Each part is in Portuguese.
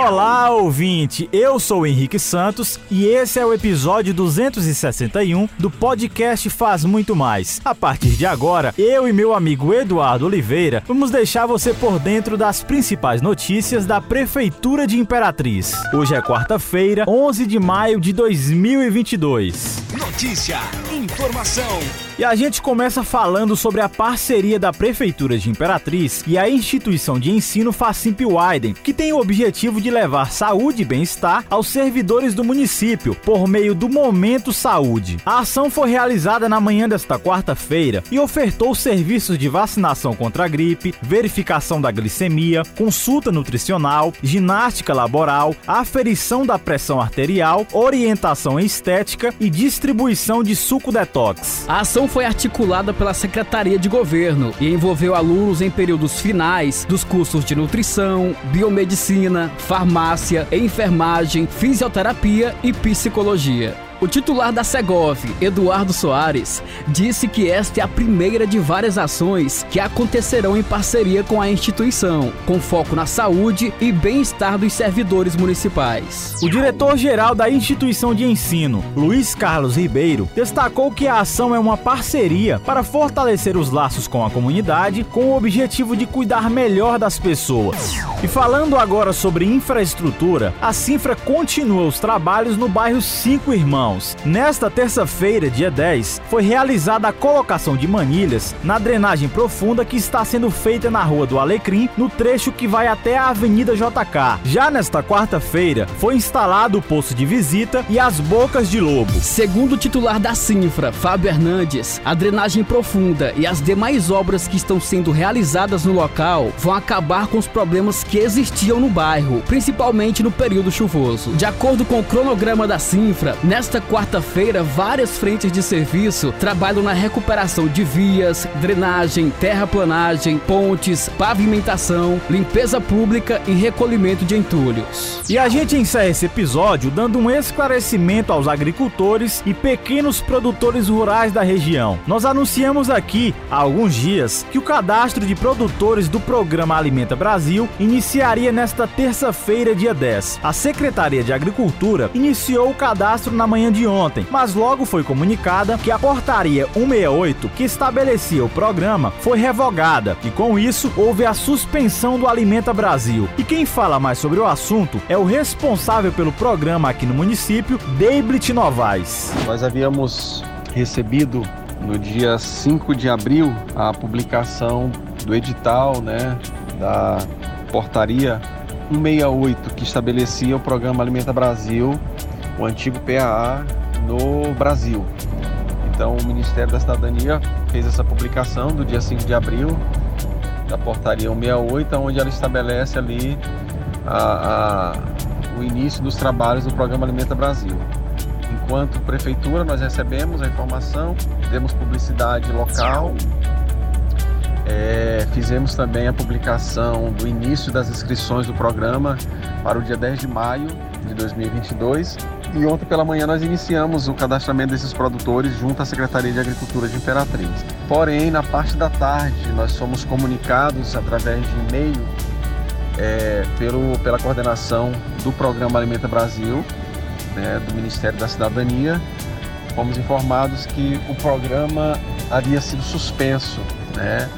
Olá, ouvinte! Eu sou o Henrique Santos e esse é o episódio 261 do podcast Faz Muito Mais. A partir de agora, eu e meu amigo Eduardo Oliveira vamos deixar você por dentro das principais notícias da Prefeitura de Imperatriz. Hoje é quarta-feira, 11 de maio de 2022. Notícia, informação e a gente começa falando sobre a parceria da Prefeitura de Imperatriz e a instituição de ensino Facimp Widen, que tem o objetivo de levar saúde e bem-estar aos servidores do município por meio do Momento Saúde. A ação foi realizada na manhã desta quarta-feira e ofertou serviços de vacinação contra a gripe, verificação da glicemia, consulta nutricional, ginástica laboral, aferição da pressão arterial, orientação estética e distribuição de suco detox. A ação foi articulada pela Secretaria de Governo e envolveu alunos em períodos finais dos cursos de nutrição, biomedicina, farmácia, enfermagem, fisioterapia e psicologia. O titular da Segov, Eduardo Soares, disse que esta é a primeira de várias ações que acontecerão em parceria com a instituição, com foco na saúde e bem-estar dos servidores municipais. O diretor-geral da instituição de ensino, Luiz Carlos Ribeiro, destacou que a ação é uma parceria para fortalecer os laços com a comunidade com o objetivo de cuidar melhor das pessoas. E falando agora sobre infraestrutura, a Cinfra continua os trabalhos no bairro Cinco Irmãos Nesta terça-feira, dia 10, foi realizada a colocação de manilhas na drenagem profunda que está sendo feita na Rua do Alecrim, no trecho que vai até a Avenida JK. Já nesta quarta-feira, foi instalado o posto de visita e as bocas de lobo. Segundo o titular da Cinfra, Fábio Hernandes, a drenagem profunda e as demais obras que estão sendo realizadas no local vão acabar com os problemas que existiam no bairro, principalmente no período chuvoso. De acordo com o cronograma da Cinfra, nesta Nesta quarta-feira, várias frentes de serviço trabalham na recuperação de vias, drenagem, terraplanagem, pontes, pavimentação, limpeza pública e recolhimento de entulhos. E a gente encerra esse episódio dando um esclarecimento aos agricultores e pequenos produtores rurais da região. Nós anunciamos aqui há alguns dias que o cadastro de produtores do programa Alimenta Brasil iniciaria nesta terça-feira, dia 10. A Secretaria de Agricultura iniciou o cadastro na manhã manhã de ontem, mas logo foi comunicada que a portaria 168, que estabelecia o programa, foi revogada e com isso houve a suspensão do Alimenta Brasil. E quem fala mais sobre o assunto é o responsável pelo programa aqui no município, Deiblit Novaes. Nós havíamos recebido no dia 5 de abril a publicação do edital, né, da portaria 168 que estabelecia o programa Alimenta Brasil o antigo PAA no Brasil. Então, o Ministério da Cidadania fez essa publicação do dia 5 de abril da portaria 168, onde ela estabelece ali a, a, o início dos trabalhos do programa Alimenta Brasil. Enquanto prefeitura, nós recebemos a informação, demos publicidade local, é, fizemos também a publicação do início das inscrições do programa para o dia 10 de maio de 2022 e ontem pela manhã nós iniciamos o cadastramento desses produtores junto à Secretaria de Agricultura de Imperatriz. Porém, na parte da tarde, nós somos comunicados através de e-mail é, pelo, pela coordenação do Programa Alimenta Brasil, né, do Ministério da Cidadania. Fomos informados que o programa havia sido suspenso. Né?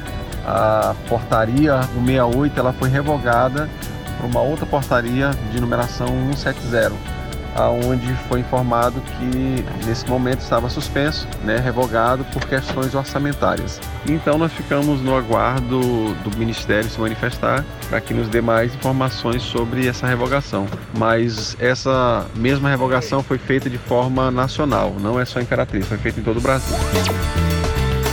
A portaria 168 ela foi revogada por uma outra portaria de numeração 170 aonde foi informado que nesse momento estava suspenso, né, revogado por questões orçamentárias. Então nós ficamos no aguardo do Ministério se manifestar para que nos dê mais informações sobre essa revogação. Mas essa mesma revogação foi feita de forma nacional, não é só em Imperatriz, foi feita em todo o Brasil.